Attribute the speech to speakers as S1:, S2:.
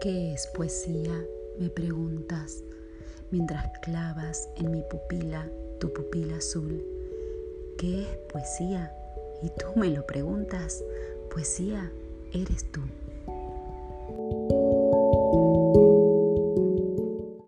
S1: ¿Qué es poesía? Me preguntas, mientras clavas en mi pupila tu pupila azul. ¿Qué es poesía? Y tú me lo preguntas, poesía eres tú.